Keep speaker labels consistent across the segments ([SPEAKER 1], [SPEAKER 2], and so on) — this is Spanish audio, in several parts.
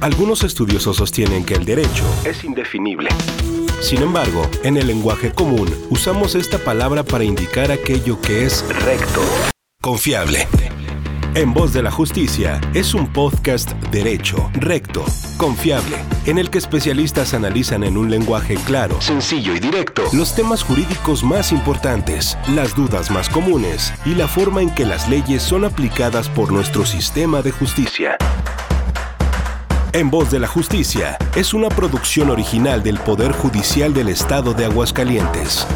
[SPEAKER 1] Algunos estudiosos sostienen que el derecho es indefinible. Sin embargo, en el lenguaje común usamos esta palabra para indicar aquello que es recto, confiable. En Voz de la Justicia es un podcast derecho, recto, confiable, en el que especialistas analizan en un lenguaje claro, sencillo y directo los temas jurídicos más importantes, las dudas más comunes y la forma en que las leyes son aplicadas por nuestro sistema de justicia. En Voz de la Justicia es una producción original del Poder Judicial del Estado de Aguascalientes.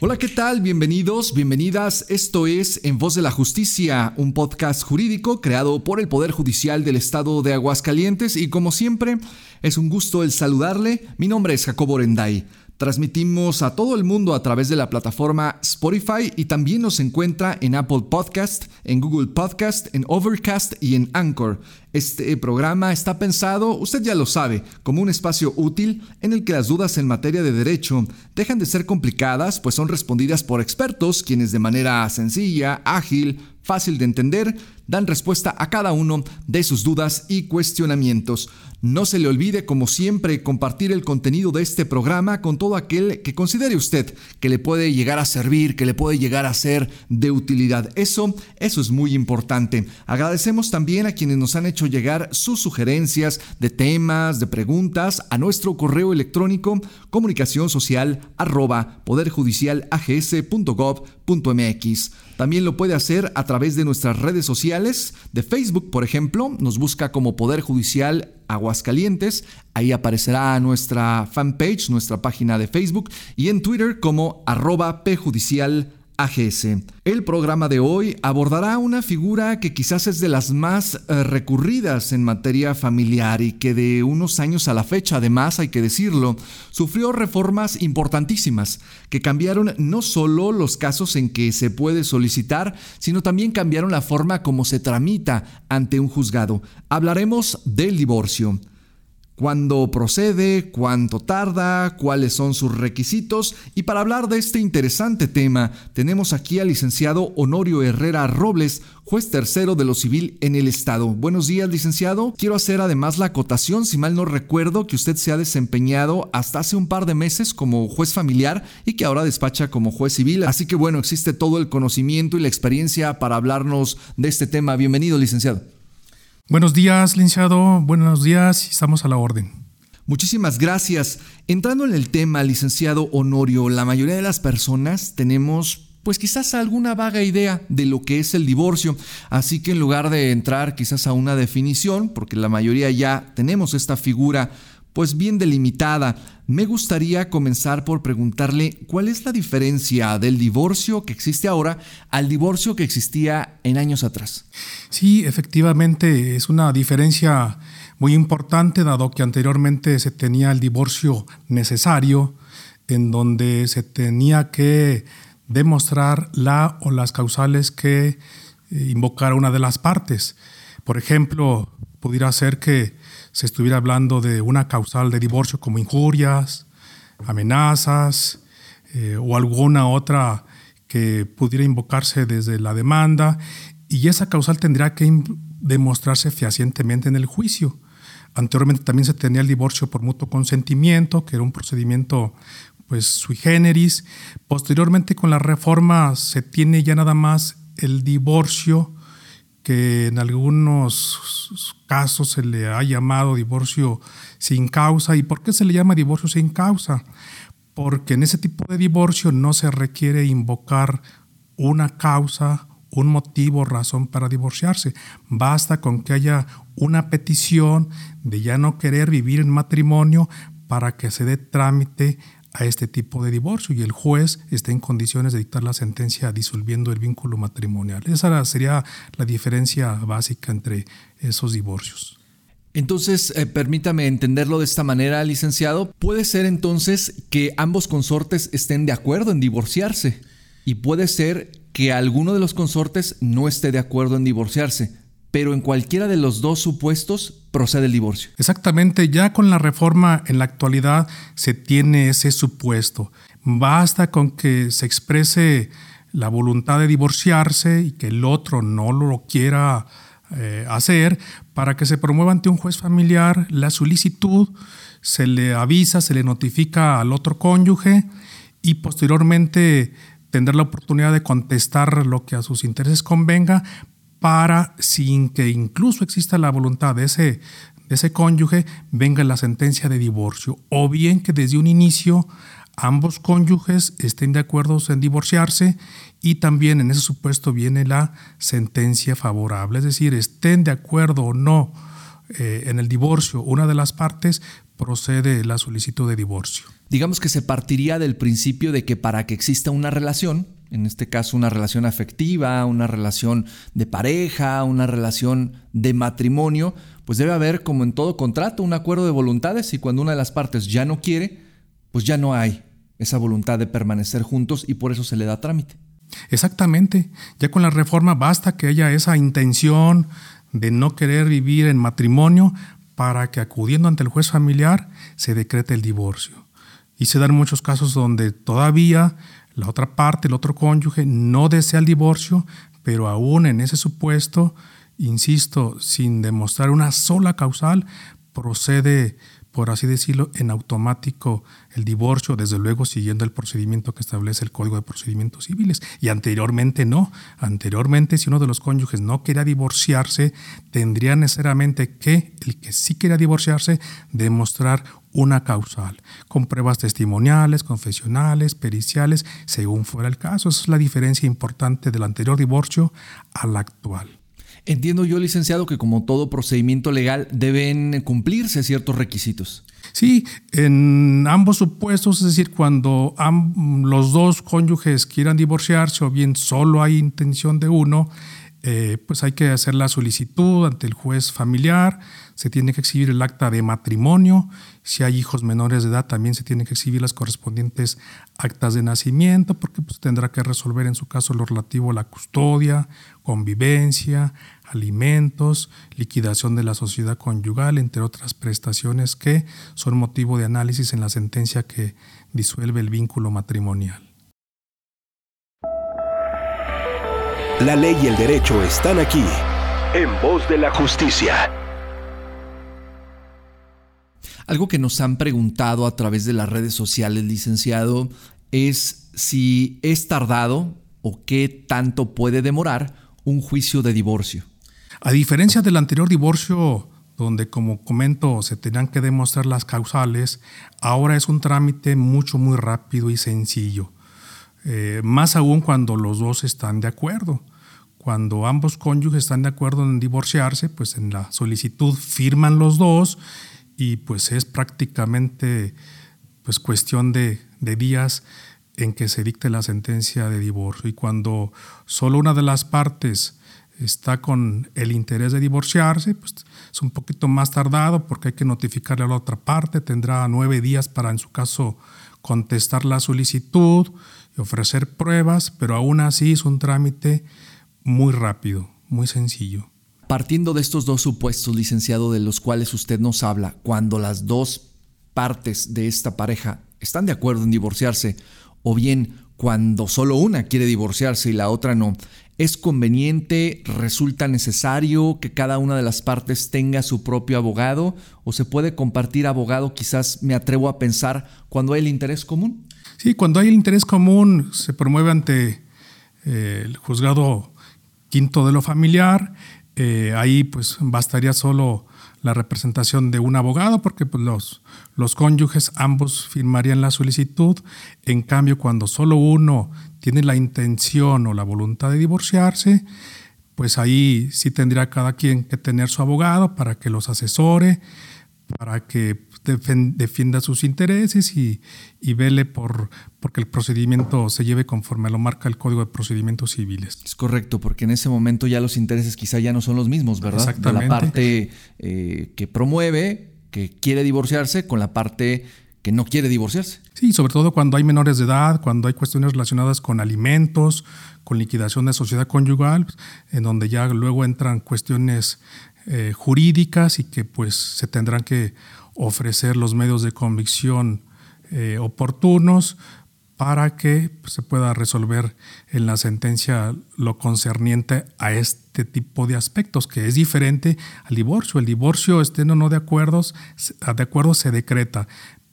[SPEAKER 2] Hola, ¿qué tal? Bienvenidos, bienvenidas. Esto es En Voz de la Justicia, un podcast jurídico creado por el Poder Judicial del Estado de Aguascalientes y como siempre, es un gusto el saludarle. Mi nombre es Jacobo Orenday. Transmitimos a todo el mundo a través de la plataforma Spotify y también nos encuentra en Apple Podcast, en Google Podcast, en Overcast y en Anchor. Este programa está pensado, usted ya lo sabe, como un espacio útil en el que las dudas en materia de derecho dejan de ser complicadas, pues son respondidas por expertos quienes de manera sencilla, ágil, fácil de entender, dan respuesta a cada uno de sus dudas y cuestionamientos. No se le olvide, como siempre, compartir el contenido de este programa con todo aquel que considere usted que le puede llegar a servir, que le puede llegar a ser de utilidad. Eso, eso es muy importante. Agradecemos también a quienes nos han hecho llegar sus sugerencias de temas, de preguntas a nuestro correo electrónico comunicación social arroba poderjudicialags.gov.mx. También lo puede hacer a través de nuestras redes sociales, de Facebook, por ejemplo, nos busca como Poder Judicial Aguascalientes, ahí aparecerá nuestra fanpage, nuestra página de Facebook, y en Twitter como arroba pjudicial El programa de hoy abordará una figura que quizás es de las más eh, recurridas en materia familiar y que de unos años a la fecha, además hay que decirlo, sufrió reformas importantísimas que cambiaron no solo los casos en que se puede solicitar, sino también cambiaron la forma como se tramita ante un juzgado. Hablaremos del divorcio cuándo procede, cuánto tarda, cuáles son sus requisitos. Y para hablar de este interesante tema, tenemos aquí al licenciado Honorio Herrera Robles, juez tercero de lo civil en el Estado. Buenos días, licenciado. Quiero hacer además la acotación, si mal no recuerdo, que usted se ha desempeñado hasta hace un par de meses como juez familiar y que ahora despacha como juez civil. Así que bueno, existe todo el conocimiento y la experiencia para hablarnos de este tema. Bienvenido, licenciado.
[SPEAKER 3] Buenos días, licenciado. Buenos días, estamos a la orden.
[SPEAKER 2] Muchísimas gracias. Entrando en el tema, licenciado Honorio, la mayoría de las personas tenemos pues quizás alguna vaga idea de lo que es el divorcio. Así que en lugar de entrar quizás a una definición, porque la mayoría ya tenemos esta figura pues bien delimitada, me gustaría comenzar por preguntarle cuál es la diferencia del divorcio que existe ahora al divorcio que existía en años atrás.
[SPEAKER 3] Sí, efectivamente es una diferencia muy importante dado que anteriormente se tenía el divorcio necesario en donde se tenía que demostrar la o las causales que eh, invocara una de las partes. Por ejemplo, pudiera ser que se estuviera hablando de una causal de divorcio como injurias, amenazas eh, o alguna otra que pudiera invocarse desde la demanda y esa causal tendría que demostrarse fehacientemente en el juicio. Anteriormente también se tenía el divorcio por mutuo consentimiento, que era un procedimiento pues sui generis. Posteriormente con la reforma se tiene ya nada más el divorcio que en algunos casos se le ha llamado divorcio sin causa. ¿Y por qué se le llama divorcio sin causa? Porque en ese tipo de divorcio no se requiere invocar una causa, un motivo, razón para divorciarse. Basta con que haya una petición de ya no querer vivir en matrimonio para que se dé trámite a este tipo de divorcio y el juez está en condiciones de dictar la sentencia disolviendo el vínculo matrimonial. Esa sería la diferencia básica entre esos divorcios.
[SPEAKER 2] Entonces, eh, permítame entenderlo de esta manera, licenciado. Puede ser entonces que ambos consortes estén de acuerdo en divorciarse y puede ser que alguno de los consortes no esté de acuerdo en divorciarse pero en cualquiera de los dos supuestos procede el divorcio.
[SPEAKER 3] Exactamente, ya con la reforma en la actualidad se tiene ese supuesto. Basta con que se exprese la voluntad de divorciarse y que el otro no lo quiera eh, hacer para que se promueva ante un juez familiar la solicitud, se le avisa, se le notifica al otro cónyuge y posteriormente tendrá la oportunidad de contestar lo que a sus intereses convenga para, sin que incluso exista la voluntad de ese, de ese cónyuge, venga la sentencia de divorcio. O bien que desde un inicio ambos cónyuges estén de acuerdo en divorciarse y también en ese supuesto viene la sentencia favorable, es decir, estén de acuerdo o no eh, en el divorcio una de las partes, procede la solicitud de divorcio.
[SPEAKER 2] Digamos que se partiría del principio de que para que exista una relación, en este caso una relación afectiva, una relación de pareja, una relación de matrimonio, pues debe haber, como en todo contrato, un acuerdo de voluntades y cuando una de las partes ya no quiere, pues ya no hay esa voluntad de permanecer juntos y por eso se le da trámite.
[SPEAKER 3] Exactamente, ya con la reforma basta que haya esa intención de no querer vivir en matrimonio para que acudiendo ante el juez familiar se decrete el divorcio. Y se dan muchos casos donde todavía la otra parte, el otro cónyuge, no desea el divorcio, pero aún en ese supuesto, insisto, sin demostrar una sola causal, procede por así decirlo, en automático el divorcio, desde luego siguiendo el procedimiento que establece el Código de Procedimientos Civiles. Y anteriormente no. Anteriormente, si uno de los cónyuges no quería divorciarse, tendría necesariamente que, el que sí quería divorciarse, demostrar una causal, con pruebas testimoniales, confesionales, periciales, según fuera el caso. Esa es la diferencia importante del anterior divorcio al actual.
[SPEAKER 2] Entiendo yo, licenciado, que como todo procedimiento legal deben cumplirse ciertos requisitos.
[SPEAKER 3] Sí, en ambos supuestos, es decir, cuando los dos cónyuges quieran divorciarse o bien solo hay intención de uno, eh, pues hay que hacer la solicitud ante el juez familiar, se tiene que exhibir el acta de matrimonio, si hay hijos menores de edad también se tienen que exhibir las correspondientes actas de nacimiento, porque pues, tendrá que resolver en su caso lo relativo a la custodia, convivencia, alimentos, liquidación de la sociedad conyugal, entre otras prestaciones que son motivo de análisis en la sentencia que disuelve el vínculo matrimonial.
[SPEAKER 1] La ley y el derecho están aquí, en voz de la justicia.
[SPEAKER 2] Algo que nos han preguntado a través de las redes sociales, licenciado, es si es tardado o qué tanto puede demorar un juicio de divorcio.
[SPEAKER 3] A diferencia del anterior divorcio, donde como comento se tenían que demostrar las causales, ahora es un trámite mucho, muy rápido y sencillo. Eh, más aún cuando los dos están de acuerdo. Cuando ambos cónyuges están de acuerdo en divorciarse, pues en la solicitud firman los dos y pues es prácticamente pues cuestión de, de días en que se dicte la sentencia de divorcio. Y cuando solo una de las partes está con el interés de divorciarse, pues es un poquito más tardado porque hay que notificarle a la otra parte, tendrá nueve días para en su caso contestar la solicitud y ofrecer pruebas, pero aún así es un trámite muy rápido, muy sencillo.
[SPEAKER 2] Partiendo de estos dos supuestos, licenciado, de los cuales usted nos habla, cuando las dos partes de esta pareja están de acuerdo en divorciarse, o bien cuando solo una quiere divorciarse y la otra no, ¿es conveniente, resulta necesario que cada una de las partes tenga su propio abogado o se puede compartir abogado, quizás me atrevo a pensar, cuando hay el interés común?
[SPEAKER 3] Sí, cuando hay el interés común se promueve ante eh, el juzgado quinto de lo familiar. Eh, ahí pues bastaría solo la representación de un abogado porque pues, los, los cónyuges ambos firmarían la solicitud. En cambio, cuando solo uno tiene la intención o la voluntad de divorciarse, pues ahí sí tendría cada quien que tener su abogado para que los asesore, para que defienda sus intereses y, y vele por porque el procedimiento se lleve conforme lo marca el Código de Procedimientos Civiles.
[SPEAKER 2] Es correcto, porque en ese momento ya los intereses quizá ya no son los mismos, ¿verdad? Exactamente. De la parte eh, que promueve, que quiere divorciarse, con la parte que no quiere divorciarse.
[SPEAKER 3] Sí, sobre todo cuando hay menores de edad, cuando hay cuestiones relacionadas con alimentos, con liquidación de sociedad conyugal, en donde ya luego entran cuestiones eh, jurídicas y que pues se tendrán que ofrecer los medios de convicción eh, oportunos para que pues, se pueda resolver en la sentencia lo concerniente a este tipo de aspectos, que es diferente al divorcio. El divorcio, estén o no de acuerdos, de acuerdo se decreta,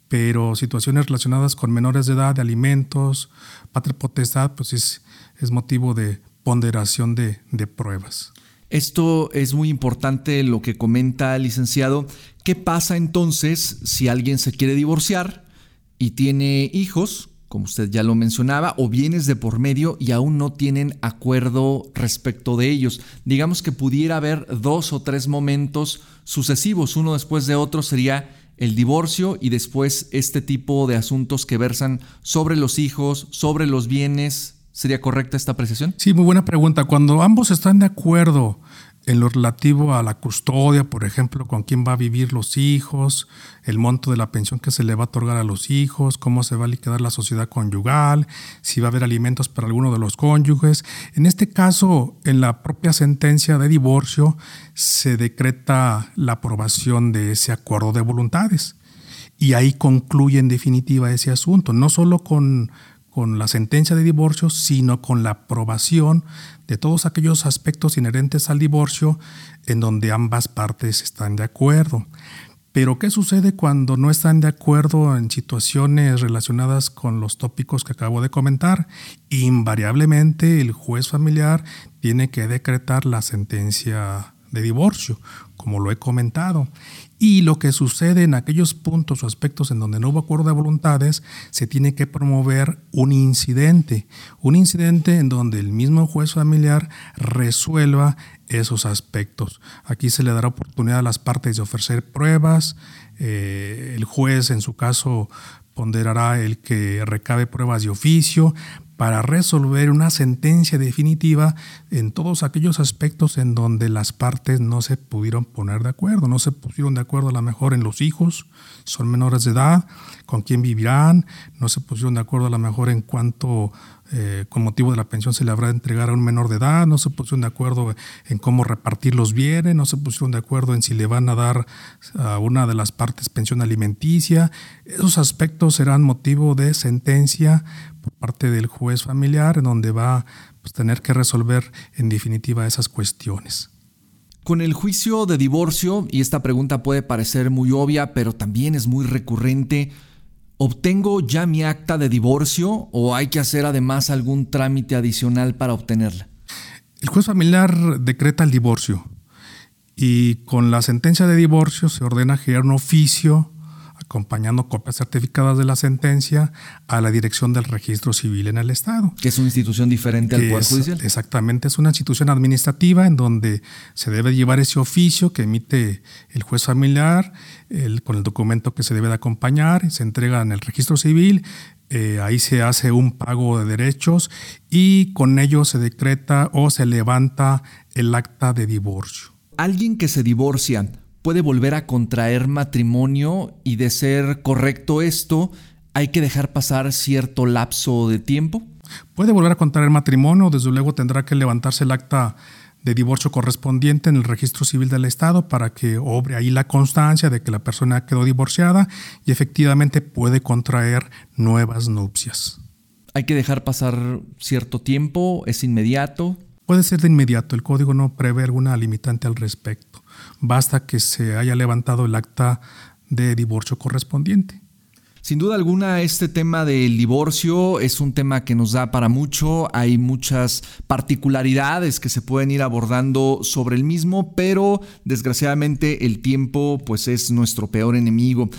[SPEAKER 3] pero situaciones relacionadas con menores de edad, de alimentos, patria potestad, pues es, es motivo de ponderación de, de pruebas.
[SPEAKER 2] Esto es muy importante lo que comenta el licenciado. ¿Qué pasa entonces si alguien se quiere divorciar y tiene hijos, como usted ya lo mencionaba, o bienes de por medio y aún no tienen acuerdo respecto de ellos? Digamos que pudiera haber dos o tres momentos sucesivos, uno después de otro sería el divorcio y después este tipo de asuntos que versan sobre los hijos, sobre los bienes. ¿Sería correcta esta apreciación?
[SPEAKER 3] Sí, muy buena pregunta. Cuando ambos están de acuerdo en lo relativo a la custodia, por ejemplo, con quién va a vivir los hijos, el monto de la pensión que se le va a otorgar a los hijos, cómo se va a liquidar la sociedad conyugal, si va a haber alimentos para alguno de los cónyuges. En este caso, en la propia sentencia de divorcio se decreta la aprobación de ese acuerdo de voluntades. Y ahí concluye en definitiva ese asunto, no solo con con la sentencia de divorcio, sino con la aprobación de todos aquellos aspectos inherentes al divorcio en donde ambas partes están de acuerdo. Pero ¿qué sucede cuando no están de acuerdo en situaciones relacionadas con los tópicos que acabo de comentar? Invariablemente el juez familiar tiene que decretar la sentencia de divorcio, como lo he comentado. Y lo que sucede en aquellos puntos o aspectos en donde no hubo acuerdo de voluntades, se tiene que promover un incidente, un incidente en donde el mismo juez familiar resuelva esos aspectos. Aquí se le dará oportunidad a las partes de ofrecer pruebas, eh, el juez en su caso ponderará el que recabe pruebas de oficio para resolver una sentencia definitiva en todos aquellos aspectos en donde las partes no se pudieron poner de acuerdo, no se pusieron de acuerdo a lo mejor en los hijos, son menores de edad, con quién vivirán, no se pusieron de acuerdo a lo mejor en cuánto eh, con motivo de la pensión se le habrá de entregar a un menor de edad, no se pusieron de acuerdo en cómo repartir los bienes, no se pusieron de acuerdo en si le van a dar a una de las partes pensión alimenticia. Esos aspectos serán motivo de sentencia por parte del juez familiar, en donde va a pues, tener que resolver en definitiva esas cuestiones.
[SPEAKER 2] Con el juicio de divorcio, y esta pregunta puede parecer muy obvia, pero también es muy recurrente, ¿obtengo ya mi acta de divorcio o hay que hacer además algún trámite adicional para obtenerla?
[SPEAKER 3] El juez familiar decreta el divorcio y con la sentencia de divorcio se ordena generar un oficio acompañando copias certificadas de la sentencia a la dirección del registro civil en el Estado.
[SPEAKER 2] Que es una institución diferente al Poder Judicial.
[SPEAKER 3] Exactamente, es una institución administrativa en donde se debe llevar ese oficio que emite el juez familiar con el documento que se debe de acompañar, se entrega en el registro civil, eh, ahí se hace un pago de derechos y con ello se decreta o se levanta el acta de divorcio.
[SPEAKER 2] Alguien que se divorcia puede volver a contraer matrimonio y de ser correcto esto, hay que dejar pasar cierto lapso de tiempo?
[SPEAKER 3] Puede volver a contraer matrimonio, desde luego tendrá que levantarse el acta de divorcio correspondiente en el registro civil del Estado para que obre ahí la constancia de que la persona quedó divorciada y efectivamente puede contraer nuevas nupcias.
[SPEAKER 2] ¿Hay que dejar pasar cierto tiempo? ¿Es inmediato?
[SPEAKER 3] Puede ser de inmediato, el código no prevé alguna limitante al respecto. Basta que se haya levantado el acta de divorcio correspondiente.
[SPEAKER 2] Sin duda alguna, este tema del divorcio es un tema que nos da para mucho. Hay muchas particularidades que se pueden ir abordando sobre el mismo, pero desgraciadamente el tiempo pues es nuestro peor enemigo.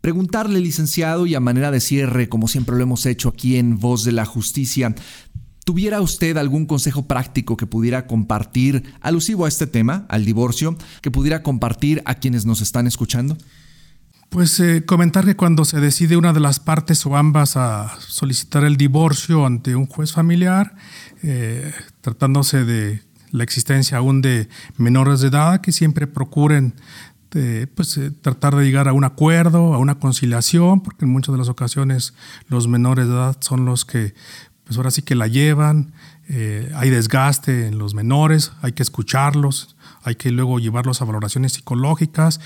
[SPEAKER 2] Preguntarle, licenciado, y a manera de cierre, como siempre lo hemos hecho aquí en Voz de la Justicia, ¿Tuviera usted algún consejo práctico que pudiera compartir alusivo a este tema, al divorcio, que pudiera compartir a quienes nos están escuchando?
[SPEAKER 3] Pues eh, comentar que cuando se decide una de las partes o ambas a solicitar el divorcio ante un juez familiar, eh, tratándose de la existencia aún de menores de edad, que siempre procuren eh, pues, tratar de llegar a un acuerdo, a una conciliación, porque en muchas de las ocasiones los menores de edad son los que pues ahora sí que la llevan, eh, hay desgaste en los menores, hay que escucharlos, hay que luego llevarlos a valoraciones psicológicas.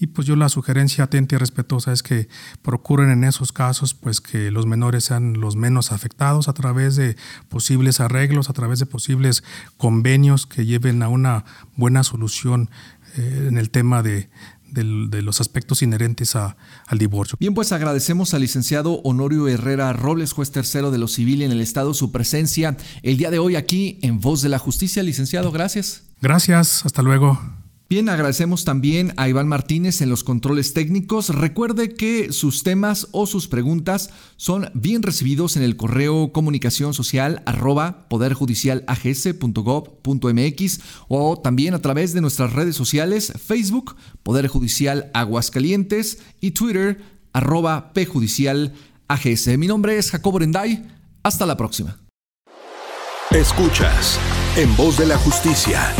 [SPEAKER 3] Y pues yo la sugerencia atenta y respetuosa es que procuren en esos casos pues que los menores sean los menos afectados a través de posibles arreglos, a través de posibles convenios que lleven a una buena solución eh, en el tema de, de los aspectos inherentes a, al divorcio.
[SPEAKER 2] Bien, pues agradecemos al licenciado Honorio Herrera Robles, juez tercero de lo civil en el Estado, su presencia el día de hoy aquí en Voz de la Justicia. Licenciado, gracias.
[SPEAKER 3] Gracias, hasta luego.
[SPEAKER 2] Bien, agradecemos también a Iván Martínez en los controles técnicos. Recuerde que sus temas o sus preguntas son bien recibidos en el correo comunicación social arroba poderjudicialags.gov.mx o también a través de nuestras redes sociales Facebook, Poder Judicial Aguascalientes y Twitter arroba pjudicialags. Mi nombre es Jacobo Renday. Hasta la próxima.
[SPEAKER 1] Escuchas En Voz de la Justicia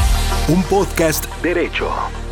[SPEAKER 1] un podcast derecho.